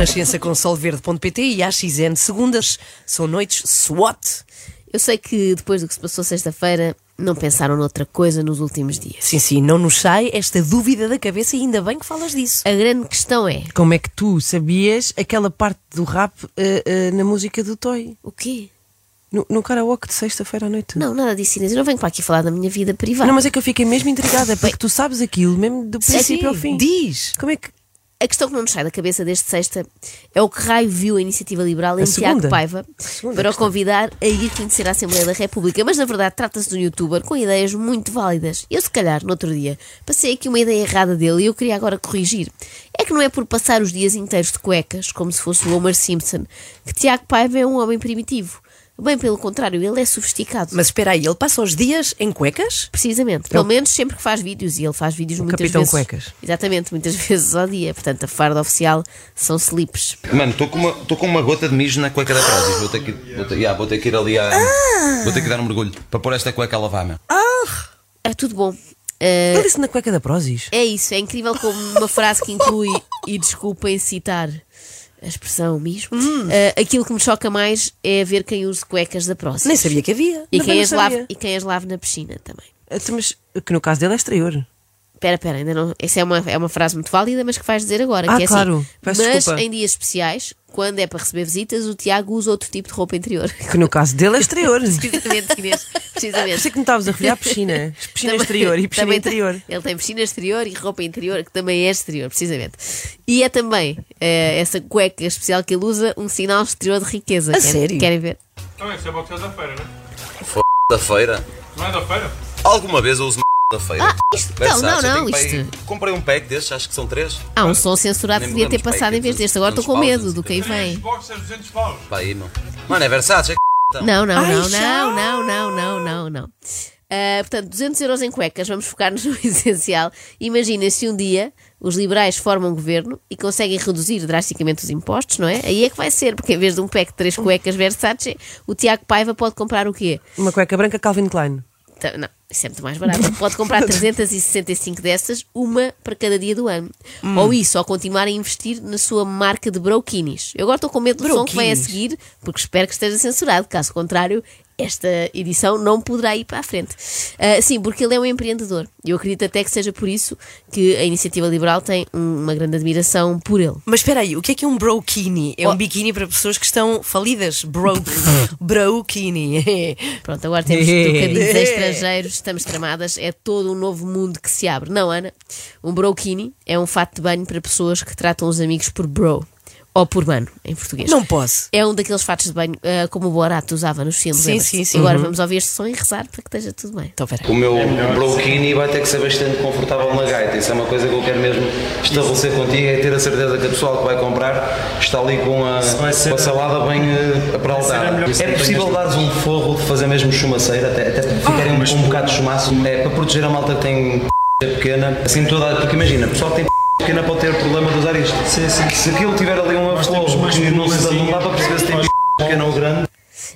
Renascença com solverde.pt e às XN segundas são noites SWAT. Eu sei que depois do que se passou sexta-feira, não pensaram noutra coisa nos últimos dias. Sim, sim, não nos sai esta dúvida da cabeça e ainda bem que falas disso. A grande questão é: Como é que tu sabias aquela parte do rap eh, eh, na música do Toy? o quê? No, no karaoke de sexta-feira à noite? Não, nada disso, Inês. Eu não venho para aqui falar da minha vida privada. Não, mas é que eu fiquei mesmo intrigada, porque tu sabes aquilo mesmo do princípio ao fim. Diz! Como é que. A questão que não nos sai da cabeça deste sexta é o que raio viu a iniciativa liberal em Tiago. Paiva para o convidar a ir conhecer a Assembleia da República. Mas na verdade trata-se de um youtuber com ideias muito válidas. Eu, se calhar, no outro dia, passei aqui uma ideia errada dele e eu queria agora corrigir. É que não é por passar os dias inteiros de cuecas, como se fosse o Homer Simpson, que Tiago Paiva é um homem primitivo. Bem pelo contrário, ele é sofisticado. Mas espera aí, ele passa os dias em cuecas? Precisamente, pelo menos sempre que faz vídeos e ele faz vídeos muitas Capitão vezes. Cuecas. Exatamente, muitas vezes ao dia. Portanto, a farda oficial são slips. Mano, estou com, uma- tô com uma gota de mijo na cueca da Prozis. Vou ter que, vou ter, yeah, vou ter que ir ali a. Vou ter que dar um mergulho para pôr esta cueca a lavar, meu. É tudo bom. Eh, Ele disse na cueca da Prozis. é isso, é incrível como uma frase que inclui, e desculpem citar a expressão mesmo, Hum. eh, aquilo que me choca mais é ver quem use cuecas da próxima. Nem sabia que havia. E quem, as lave, e quem as lave na piscina também. Então, Mas que no caso dele é exterior. Espera, espera, ainda não. Essa é uma, é uma frase muito válida, mas que vais dizer agora. Ah, que é claro. assim. Peço mas desculpa. em dias especiais, quando é para receber visitas, o Tiago usa outro tipo de roupa interior. Que no caso dele é exterior. Precisamente, Inês. Precisamente. Pensei que me estavas a referir à piscina. Piscina exterior e piscina Também interior. tem- ele tem piscina exterior e roupa interior, que também é exterior, precisamente. E é também eh, essa cueca especial que ele usa um sinal exterior de riqueza. A Querem- sério? Querem ver? Então, esse é o boxer da feira, né? F da feira. Não é da feira? Alguma vez eu uso da feira. Ah, isto- não, não, Versace, eu não, para aí- isto- Comprei um pack destes, acho que são três. Há um som censurado devia ter passado em vez deste. Agora estou com medo do que aí vem. boxers 200 paus. Pá, aí, meu. Mano, é Versace. é Não, não, não, já! não, não, não, não, não, não. Ah, portanto, 200 euros em cuecas, vamos focar-nos no essencial. Imagina se um dia os liberais formam um governo e conseguem reduzir drasticamente os impostos, não é? Aí é que vai ser, porque em vez de um pack de três cuecas Versace, o Tiago Paiva pode comprar o quê? Uma cueca branca Calvin Klein. Tá, Não, isso é muito mais barato. Pode comprar 365 dessas, uma para cada dia do ano. Hum. Ou isso, ou continuar a investir na sua marca de broquinis. Eu agora estou com medo do som que vem a Broquinis? seguir, porque espero que esteja censurado. Caso contrário, esta edição não poderá ir para a frente. Ah, sim, porque ele é um empreendedor. Eu acredito até que seja por isso que a Iniciativa Liberal tem um- uma grande admiração por ele. Mas espera aí, o que é que é um brokini? É um Oh. biquíni para pessoas que estão falidas. Bro, brokini. Pronto, agora temos trocadilhos estrangeiros, estamos tramadas, é todo um novo mundo que se abre. Não, Ana? Um brokini é um fato de banho para pessoas que tratam os amigos por bro. Ou por mano, em português. Não posso. É um daqueles fatos de banho ah, como o Borat usava nos filmes. Sim, sim, sim. Agora Uhum. vamos ouvir este som e rezar para que esteja tudo bem. Então, espera. O meu brokini vai ter que ser bastante confortável na gaita. Isso é uma coisa que eu quero mesmo estabelecer contigo, é ter a certeza que a pessoa que vai comprar está ali com a, com a salada bem uh, apraltada. É possível dares um forro de fazer mesmo chumaceira, até, até ficarem um, um bocado de chumaço, é para proteger a malta que tem pequena, assim toda, porque imagina, o pessoal que tem pequena pode ter problema de usar isto. Se aquilo tiver ali um aflow que não, se dá- não dá para perceber se tem pequena ou grande.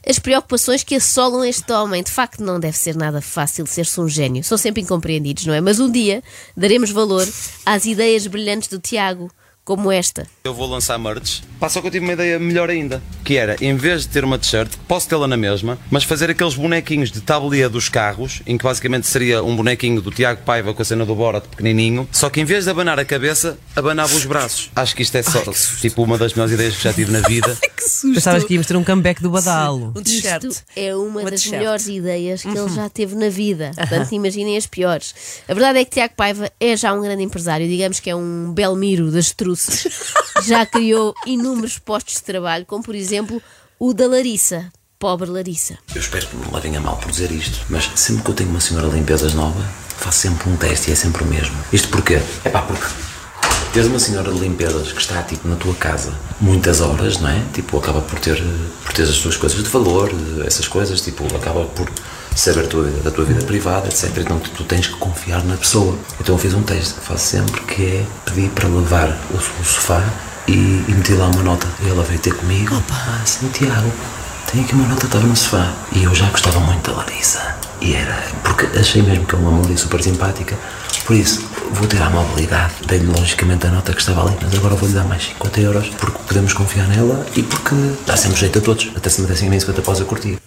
As preocupações que assolam este homem, de facto, não deve ser nada fácil ser-se um gênio. São sempre incompreendidos, não é? Mas um dia daremos valor às ideias brilhantes do Tiago, como esta. Eu vou lançar merch. Passa que eu tive uma ideia melhor ainda. Que era, em vez de ter uma t-shirt, posso tê-la na mesma, mas fazer aqueles bonequinhos de tabuleia dos carros, em que basicamente seria um bonequinho do Tiago Paiva com a cena do Borat pequenininho, só que em vez de abanar a cabeça, abanava os braços. Acho que isto é só, tipo, uma das melhores ideias que já tive na vida. Que susto. Pensavas que íamos ter um comeback do badalo. Um t-shirt. Isto é uma, Uma das t-shirt. melhores ideias que ele já teve na vida. Portanto, imaginem as piores. A verdade é que Tiago Paiva é já um grande empresário, digamos que é um Belmiro das truces. Já criou inúmeros postos de trabalho, como por exemplo o da Larissa. Pobre Larissa. Eu espero que não me levem a mal por dizer isto, mas sempre que eu tenho uma senhora de limpezas nova, faço sempre um teste e é sempre o mesmo. Isto porquê? É pá, porque tens uma senhora de limpezas que está tipo na tua casa muitas horas, não é? Tipo, acaba por ter, por ter as tuas coisas de valor, essas coisas, tipo, acaba por saber tua da tua vida privada, etc. Então tu, tu tens que confiar na pessoa. Então eu fiz um teste que faço sempre que é pedir para levar o, o sofá e, e meter lá uma nota. E ela veio ter comigo. Ah, sim, Tiago, tenho aqui uma nota, estava no sofá. E eu já gostava muito da Larissa. E era, porque achei mesmo que é uma mulher super simpática. Por isso, vou ter a mobilidade. Tenho logicamente a nota que estava ali, mas agora vou-lhe dar mais 50 euros porque podemos confiar nela e porque dá sempre jeito a todos. Até se me dessem nem 50 após a curtir.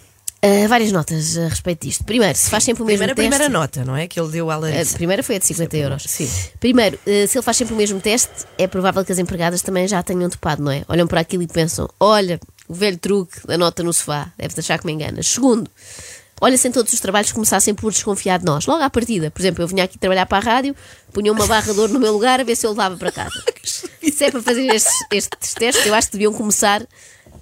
Ah, várias notas a respeito disto. Primeiro, se faz sempre o mesmo Primeira, teste. primeira nota, não é? Que ele deu à A Larissa. primeira foi a de 50 euros. Sim. Primeiro, eh, se ele faz sempre o mesmo teste, é provável que as empregadas também já tenham topado, não é? Olham para aquilo e pensam: olha, o velho truque da nota no sofá, deves achar que me enganas. Segundo, olha se em todos os trabalhos começassem por desconfiar de nós, logo à partida. Por exemplo, eu vinha aqui trabalhar para a rádio, punha uma barra de ouro no meu lugar a ver se eu levava para casa. se é para fazer estes, estes testes, eu acho que deviam começar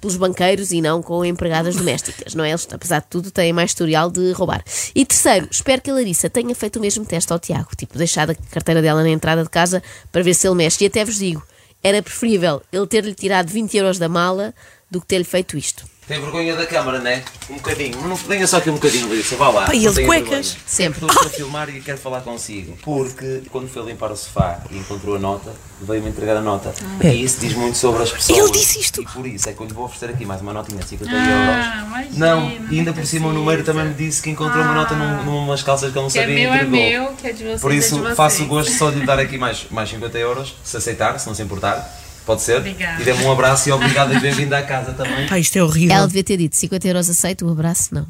pelos banqueiros e não com empregadas domésticas, não é? Eles, apesar de tudo, têm mais historial de roubar. E terceiro, espero que a Larissa tenha feito o mesmo teste ao Tiago, tipo, deixado a carteira dela na entrada de casa para ver se ele mexe. E até vos digo, era preferível ele ter-lhe tirado 20 euros da mala do que ter-lhe feito isto. Tem vergonha da câmara, não é? Um bocadinho. Não venha só aqui um bocadinho, Larissa. Vá lá. Não ele de cuecas? vergonha. Sempre. Estou a filmar e quero falar consigo. Porque quando foi limpar o sofá e encontrou a nota, veio-me entregar a nota. E isso diz muito sobre as pessoas. Ele disse isto? E por isso é que eu lhe vou oferecer aqui mais uma notinha de 50 Ah, euros. imagina, Não, e ainda por cima o número também me disse que encontrou uma nota num, numas calças que ele não Que é sabia meu, e é entregou. meu, que é de vocês, Por é isso de vocês. faço o gosto só de lhe dar aqui mais, mais 50 euros, se aceitar, se não se importar. Pode ser? Obrigada. E dê-me um abraço e obrigado e bem-vindo à casa também. Pá, isto é horrível. Ela devia ter dito 50 euros aceito, o abraço não.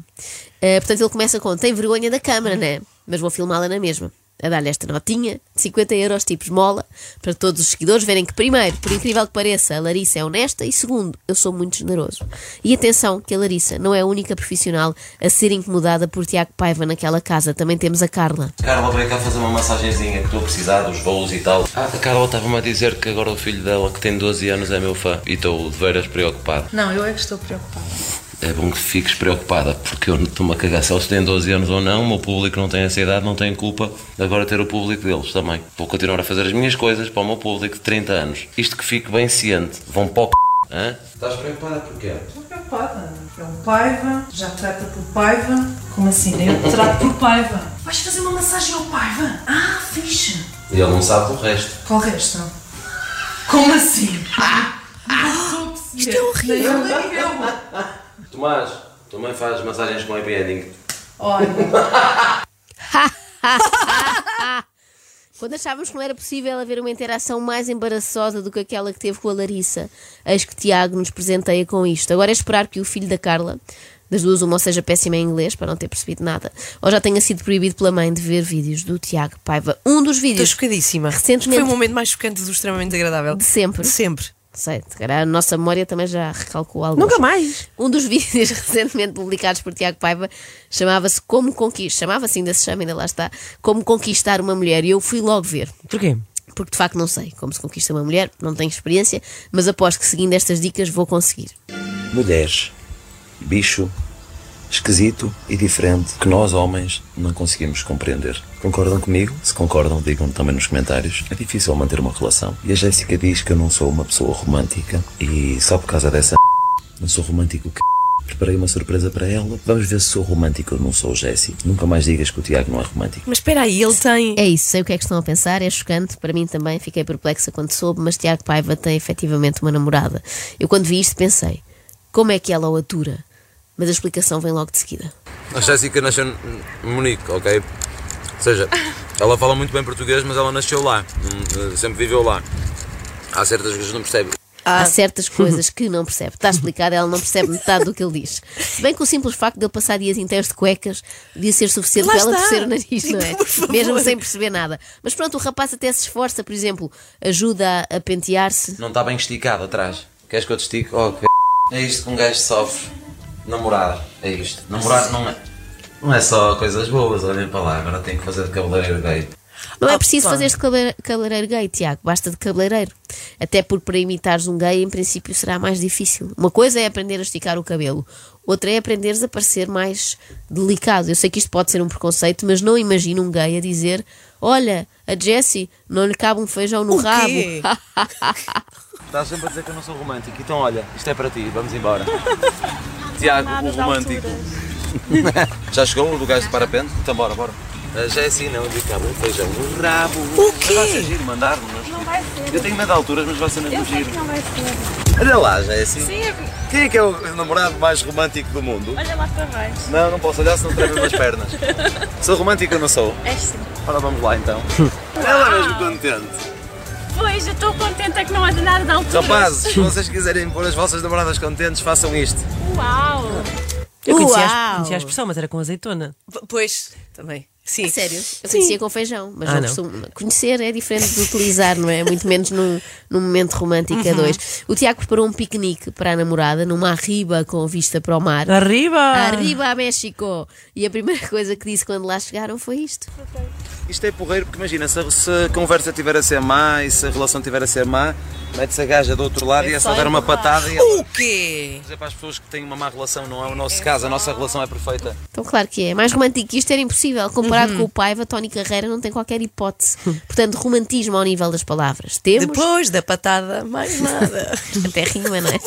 Eh, portanto, ele começa com: tem vergonha da câmara, né? Mas vou filmá-la na mesma. A dar-lhe esta notinha de 50 euros, tipo esmola, para todos os seguidores verem que, primeiro, por incrível que pareça, a Larissa é honesta e, segundo, eu sou muito generoso. E atenção, que a Larissa não é a única profissional a ser incomodada por Tiago Paiva naquela casa. Também temos a Carla. Carla veio cá fazer uma massagenzinha que estou a precisar dos voos e tal. Ah, a Carla estava-me a dizer que agora o filho dela, que tem 12 anos, é meu fã. E estou de veras preocupado. Não, eu é que estou preocupada. É bom que fiques preocupada, porque eu estou-me a cagar se eles têm 12 anos ou não. O meu público não tem essa idade, não tem culpa de agora ter o público deles também. Vou continuar a fazer as minhas coisas para o meu público de 30 anos. Isto que fique bem ciente. Vão para o c... Hã? Estás preocupada porquê? Estou preocupada. É um Paiva, já trata por Paiva. Como assim? Eu te trato por Paiva. Vais fazer uma massagem ao Paiva? Ah, fixe. E ele não sabe do resto. Qual o resto? Como assim? Não estou a perceber. Isto é horrível. Nem eu. Tomás, também faz massagens com happy ending. Olha, Quando achávamos que não era possível haver uma interação mais embaraçosa do que aquela que teve com a Larissa, eis que Tiago nos presenteia com isto. Agora é esperar que o filho da Carla, das duas, uma ou seja péssima em inglês, para não ter percebido nada, ou já tenha sido proibido pela mãe de ver vídeos do Tiago Paiva. Um dos Estou vídeos chocadíssima. Recentemente- Foi o momento mais chocante do extremamente agradável. de sempre. De sempre. Sei, se calhar a nossa memória também já recalcou algo. Nunca mais. Um dos vídeos recentemente publicados por Tiago Paiva chamava-se Como Conquistar. Chamava-se, ainda se chama, ainda lá está. Como Conquistar uma Mulher. E eu fui logo ver. Porquê? Porque de facto não sei como se conquista uma mulher, não tenho experiência, mas aposto que seguindo estas dicas vou conseguir. Mulheres, bicho, esquisito e diferente que nós homens não conseguimos compreender. Concordam comigo? Se concordam, digam também nos comentários. É difícil manter uma relação. E a Jéssica diz que eu não sou uma pessoa romântica e só por causa dessa não sou romântico que Preparei uma surpresa para ela. Vamos ver se sou romântico ou não sou, Jessie. Nunca mais digas que o Tiago não é romântico. Mas espera aí, ele tem. É isso, sei o que é que estão a pensar, é chocante, para mim também, fiquei perplexa quando soube, mas Tiago Paiva tem efetivamente uma namorada. Eu quando vi isto pensei, como é que ela o atura? Mas a explicação vem logo de seguida. A Jéssica nasceu em Munique, ok? Ou seja, ela fala muito bem português, mas ela nasceu lá, hum, sempre viveu lá. Há certas coisas que não percebe. Há certas coisas que não percebe. Está explicado, ela não percebe metade do que ele diz. Se bem que o simples facto de ele passar dias inteiros de cuecas devia ser suficiente para ela torcer o nariz, não é? Mesmo sem perceber nada. Mas pronto, o rapaz até se esforça, por exemplo, ajuda a, a pentear-se. Não está bem esticado atrás. Queres que eu te estique? Oh, que... É isto que um gajo sofre. Namorar. É isto. Namorar não é. Não é só coisas boas, olhem para lá. Agora tenho que fazer de cabeleireiro gay. Não é Ah, preciso fazer de cabe- cabeleireiro gay, Tiago, basta de cabeleireiro. Até porque para imitares um gay, em princípio, será mais difícil. Uma coisa é aprender a esticar o cabelo, outra é aprenderes a parecer mais delicado. Eu sei que isto pode ser um preconceito, mas não imagino um gay a dizer: Olha, a Jessie, não lhe cabe um feijão no O rabo. quê? Estás sempre a dizer que eu não sou romântico, então olha, isto é para ti, vamos embora. Tiago, o romântico. Já chegou o gajo de parapente? Então bora, bora. A Jessie não lhe cabe um feijão no rabo. O quê? Mas vai ser giro mandar-nos. Não vai ser. Eu tenho medo de alturas, mas vai ser Eu mesmo sei giro. que não vai ser. Olha lá, Jessie. Sim, eu- Quem é que é o namorado mais romântico do mundo? olha lá para baixo. Não, não posso olhar se não tremo as pernas. Sou romântico ou não sou? És sim. Ora, vamos lá então. Ela é mesmo contente. Pois, eu estou contente é que não há de nada de altura. Rapazes, se vocês quiserem pôr as vossas namoradas contentes, façam isto. Uau! Eu conhecia, a- Uau! conhecia a expressão, mas era com azeitona. Pois, também. Sim. A Sério? Eu conhecia com feijão, mas Ah, não não. costumo. Conhecer é diferente de utilizar, não é? Muito menos num, num momento romântico a dois. O Tiago preparou um piquenique para a namorada numa arriba com vista para o mar. Arriba! Arriba a México! E a primeira coisa que disse quando lá chegaram foi isto. Isto é porreiro porque imagina, se a, se a conversa estiver a ser má e se a relação estiver a ser má, mete-se a gaja do outro lado e é só dar uma patada e ela O quê? dizer para as pessoas que têm uma má relação, não é o nosso caso, a nossa relação é perfeita. Então, claro que é. Mais romântico que isto era impossível. Comparado com o Paiva, Tony Carreira não tem qualquer hipótese. Portanto, romantismo ao nível das palavras. Temos. Depois da patada, mais nada. Até rima, não é?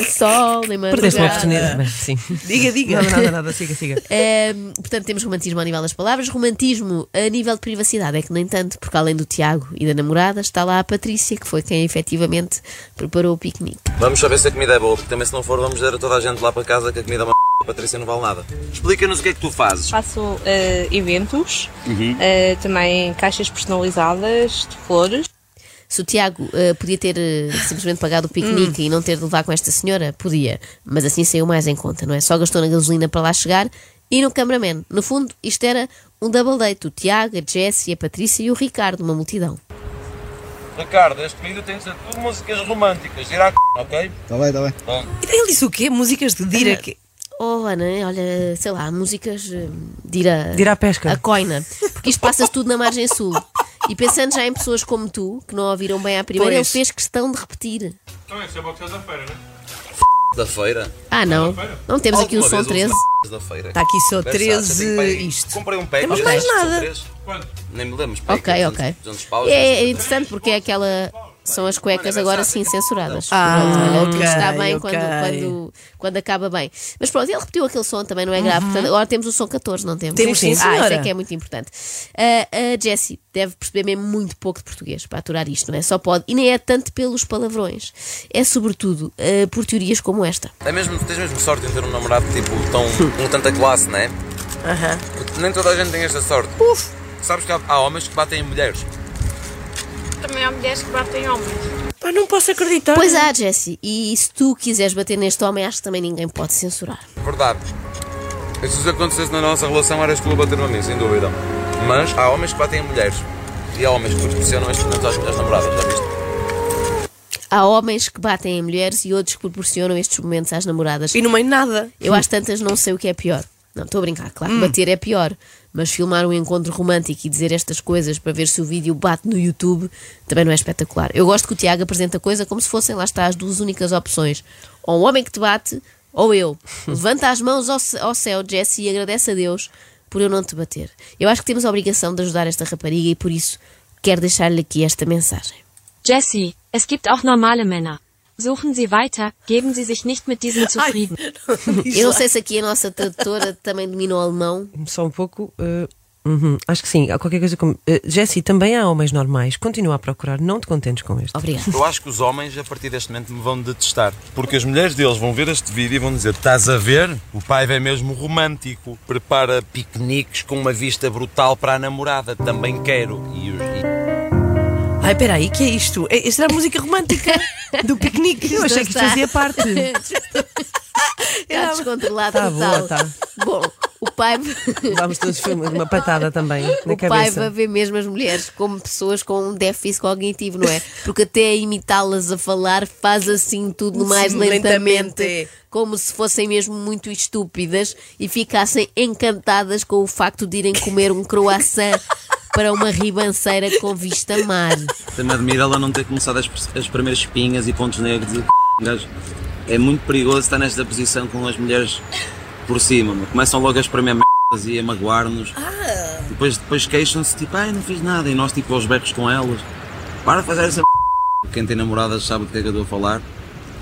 O sol, nem Perdeste uma madrugada. oportunidade. Bem, Sim. Diga, diga. Nada, nada, nada. Siga, siga. Ehm, portanto, temos romantismo ao nível das palavras, romantismo a nível de privacidade. É que, no entanto, porque além do Tiago e da namorada, está lá a Patrícia, que foi quem efetivamente preparou o piquenique. Vamos saber se a comida é boa, porque também se não for, vamos dizer a toda a gente lá para casa que a comida é uma a Patrícia não vale nada. Explica-nos o que é que tu fazes. Faço eh, eventos, eh, também caixas personalizadas de flores. Se o Tiago eh, podia ter eh, simplesmente pagado o piquenique e não ter de levar com esta senhora, podia. Mas assim saiu mais em conta, não é? Só gastou na gasolina para lá chegar e no cameraman. No fundo, isto era um double date. O Tiago, a Jessie, a Patrícia e o Ricardo, uma multidão. Ricardo, este vídeo tem de ser tudo músicas românticas, ir à c... ok? Tá bem, tá bem. Ele disse o quê? Músicas de Dira? que- Oh, Ana, olha, sei lá, músicas eh, de ir a, De ir à pesca. a coina. Porque isto passa-se tudo na margem sul. E pensando já em pessoas como tu, que não ouviram bem à primeira, Pois. ele fez questão de repetir. Então esse é o da feira, né? Da feira. Ah, não. Não temos aqui o Alguma som vez 13. os da feira. Está aqui só Versátil, 13 tem para aí. isto. Comprei um pack. Temos mas mais são nada. Nem me lembro. Ok, 200, ok. 200 paus, É, é 200. interessante porque é aquela. São as cuecas agora sim censuradas. Ah, Pronto, ok, está bem ok. quando, quando, quando acaba bem. Mas pronto, ele repetiu aquele som, também não é grave. Portanto, agora temos o som 14, não temos? Temos, sim, Ah, isso é senhora. que é muito importante. Ah, a Jessie deve perceber mesmo muito pouco de português para aturar isto, não é? Só pode. E nem é tanto pelos palavrões. É sobretudo ah, por teorias como esta. É mesmo, tens mesmo sorte em ter um namorado tipo tão, com tanta classe, não é? Porque Nem toda a gente tem esta sorte. Sabes que há, há homens que batem em mulheres. Também há mulheres que batem homens. Pá, não posso acreditar. Pois há, Jessie. E se tu quiseres bater neste homem, acho que também ninguém pode censurar. Verdade. E se isso acontecesse na nossa relação, eras tu a bater-me a mim, sem dúvida. Mas há homens que batem em mulheres. E há homens que proporcionam estes momentos às mulheres namoradas, já viste? Há homens que batem em mulheres e outros que proporcionam estes momentos às namoradas. E no meio nada. Eu às tantas não sei o que é pior. Não, estou a brincar, claro, que bater é pior. Mas filmar um encontro romântico e dizer estas coisas para ver se o vídeo bate no YouTube também não é espetacular. Eu gosto que o Tiago apresenta a coisa como se fossem, lá está, as duas únicas opções. Ou um homem que te bate, ou eu. Levanta as mãos ao, ao céu, Jesse, e agradece a Deus por eu não te bater. Eu acho que temos a obrigação de ajudar esta rapariga e por isso quero deixar-lhe aqui esta mensagem. Jessie, es gibt auch normale Männer. Suchen Sie weiter, geben Sie sich nicht mit diesen zufrieden. Eu não sei se aqui a nossa tradutora também domina o alemão. Só um pouco. eh, uhum, acho que sim. Há qualquer coisa como. Uh, Jessie, também há homens normais. Continua a procurar. Não te contentes com este. Obrigada. Eu acho que os homens, a partir deste momento, me vão detestar. Porque as mulheres deles vão ver este vídeo e vão dizer: Estás a ver? O pai é mesmo romântico. Prepara piqueniques com uma vista brutal para a namorada. Também quero. E, os- e- Ai, peraí, que é isto? É, esta era a música romântica do piquenique. Eu achei que isto fazia parte. Está descontrolado Tá total. boa, tá. Bom, o pai. Vamos todos foi uma patada também na O pai cabeça. vai ver mesmo as mulheres como pessoas com um déficit cognitivo, não é? Porque até a imitá-las a falar faz assim tudo mais Sim, lentamente, lentamente. como se fossem mesmo muito estúpidas e ficassem encantadas com o facto de irem comer um croissant para uma ribanceira com vista mar. Me admira ela não ter começado as, as primeiras espinhas e pontos negros. E, gajo, é muito perigoso estar nesta posição com as mulheres por cima. meu. Começam logo a espremer merdas e a magoar-nos. Depois, depois queixam-se, tipo, ai, não fiz nada. E nós, tipo, aos becos com elas. Para de fazer essa m****. Quem tem namoradas sabe do que é que eu estou a falar.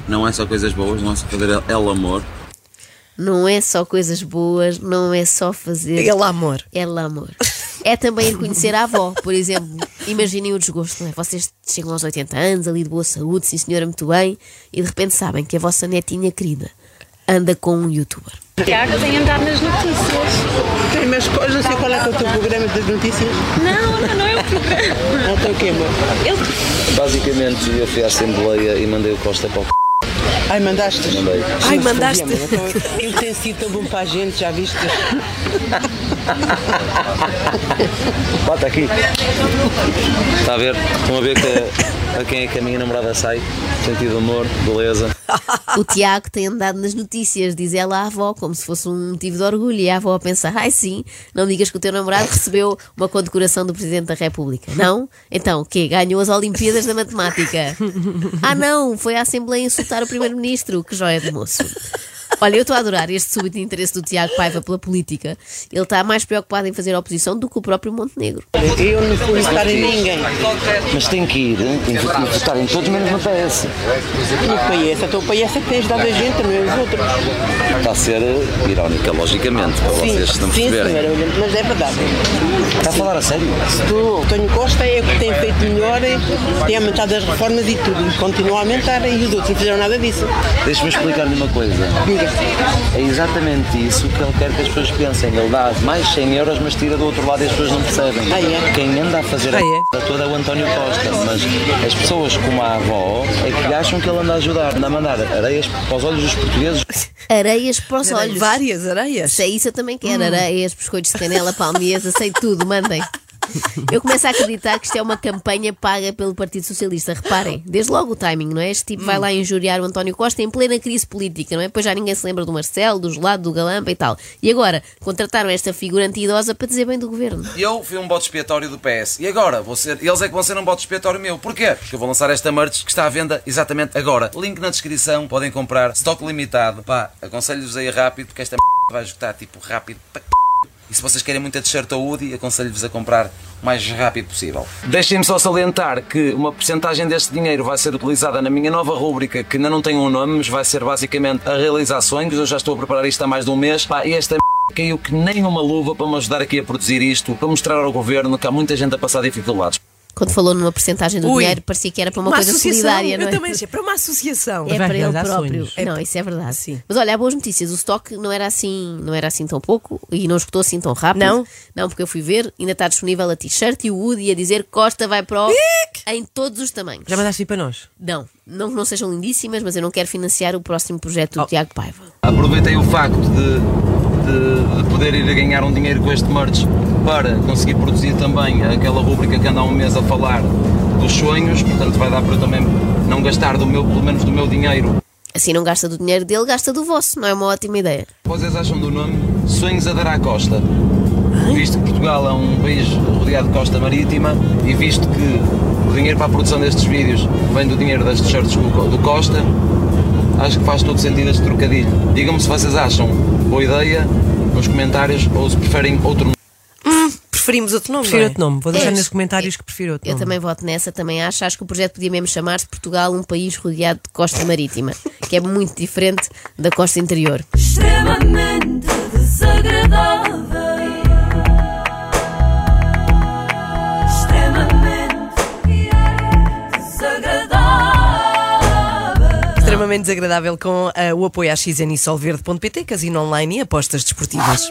Não é só coisas boas, não é só fazer el, el amor. Não é só coisas boas, não é só fazer. Ele amor. É amor. É também reconhecer a avó, por exemplo. Imaginem o desgosto, não é? Vocês chegam aos 80 anos, ali de boa saúde, sim senhora, muito bem, e de repente sabem que a vossa netinha querida anda com um youtuber. Tiago tem andado nas notícias. Tem, mas co- não sei qual é, que é o teu programa das notícias. Não, não, não é o programa. Até o quê, amor? Ele Basicamente, eu fui à Assembleia e mandei o Costa para o c... Ai, mandaste. Mandei. Ai, mandaste. Ele tem sido tão bom para a gente, já viste? Bota aqui. Está a ver? Estão a ver que a quem é que a minha namorada sai? Sentido de amor, beleza. O Tiago tem andado nas notícias, diz ela à avó, como se fosse um motivo de orgulho. E a avó a pensar: ai sim, não digas que o teu namorado recebeu uma condecoração do Presidente da República. Não? Então, o quê? Ganhou as Olimpíadas da Matemática. Ah, não, foi à Assembleia insultar o Primeiro-Ministro. Que joia de moço. Olha, eu estou a adorar este súbito interesse do Tiago Paiva pela política. Ele está mais preocupado em fazer oposição do que o próprio Montenegro. Eu não fui votar em ninguém. Mas tem que ir, hein? tem que votar em todos menos no PS. No PS, então o PS é que tem ajudado a gente, não é os outros. Está a ser eh, irónica, logicamente, para vocês não sim, perceberem. senhora, mas é verdade. Está a falar a sério? Tu, António Costa é o que tem feito melhor, tem aumentado as reformas e tudo, e continua a aumentar, e os outros não fizeram nada disso. Deixa-me explicar-lhe uma coisa. Diga. É exatamente isso que ele quer que as pessoas pensem. Ele dá mais 100 euros, mas tira do outro lado e as pessoas não percebem. Ah, é? Quem anda a fazer Ah, a é? merda toda é o António Costa, mas as pessoas como a avó é que acham que ele anda a ajudar, anda a mandar areias para os olhos dos portugueses. Areias para os olhos. Várias areias. Se é isso, eu também quero. Areias, biscoitos de canela, palmias, aceito tudo, mandem. Eu começo a acreditar que isto é uma campanha paga pelo Partido Socialista. Reparem, desde logo o timing, não é? Este tipo vai lá injuriar o António Costa em plena crise política, não é? Depois já ninguém se lembra do Marcelo, do Gelado, do Galamba e tal. E agora, contrataram esta figura anti-idosa para dizer bem do governo. Eu fui um bote expiatório do PS. E agora? Vou ser, eles é que vão ser um bote expiatório meu. Porquê? Porque eu vou lançar esta merch que está à venda exatamente agora. Link na descrição. Podem comprar. Stock limitado. Pá, aconselho-vos aí rápido, porque esta vai esgotar tipo rápido. E se vocês querem muita t-shirt ou aconselho-vos a comprar o mais rápido possível. Deixem-me só salientar que uma porcentagem deste dinheiro vai ser utilizada na minha nova rúbrica, que ainda não tem um nome, mas vai ser basicamente a realizar sonhos. Eu já estou a preparar isto há mais de um mês. Pá, e esta caiu que nem uma luva para me ajudar aqui a produzir isto, para mostrar ao governo que há muita gente a passar dificuldades. Quando falou numa porcentagem do Ui. dinheiro, parecia que era para uma, Uma coisa associação. solidária, não eu é? também achei. Para uma associação. É Vai para ele próprio. sonhos. Não, isso é verdade. Sim. Mas olha, há boas notícias. O estoque não era assim, não era assim tão pouco e não esgotou assim tão rápido. Não? Não, porque eu fui ver, ainda está disponível a t-shirt e o Woody a dizer Costa vai para o em todos os tamanhos. Já mandaste ir para nós? Não, não que não sejam lindíssimas, mas eu não quero financiar o próximo projeto do Oh. Tiago Paiva. Aproveitei o facto de, de- de poder ir a ganhar um dinheiro com este merch para conseguir produzir também aquela rúbrica que anda há um mês a falar dos sonhos, portanto vai dar para eu também não gastar do meu, pelo menos do meu dinheiro. Assim não gasta do dinheiro dele, gasta do vosso. Não é uma ótima ideia. Vocês acham do nome Sonhos a dar à Costa? Visto que Portugal é um país rodeado de costa marítima e visto que o dinheiro para a produção destes vídeos vem do dinheiro das t-shirts do Costa, acho que faz todo sentido este trocadilho. Digam-me se vocês acham boa ideia nos comentários ou se preferem outro nome. Preferimos outro nome. não Prefiro é? outro nome. Vou deixar É. nos comentários que prefiro outro Eu nome. também voto nessa, também acho. Acho que o projeto podia mesmo chamar-se Portugal, um país rodeado de costa marítima, que é muito diferente da costa interior. extremamente desagradável. Extremamente desagradável com ah, o apoio à XN e Solverde.pt, casino online e apostas desportivas.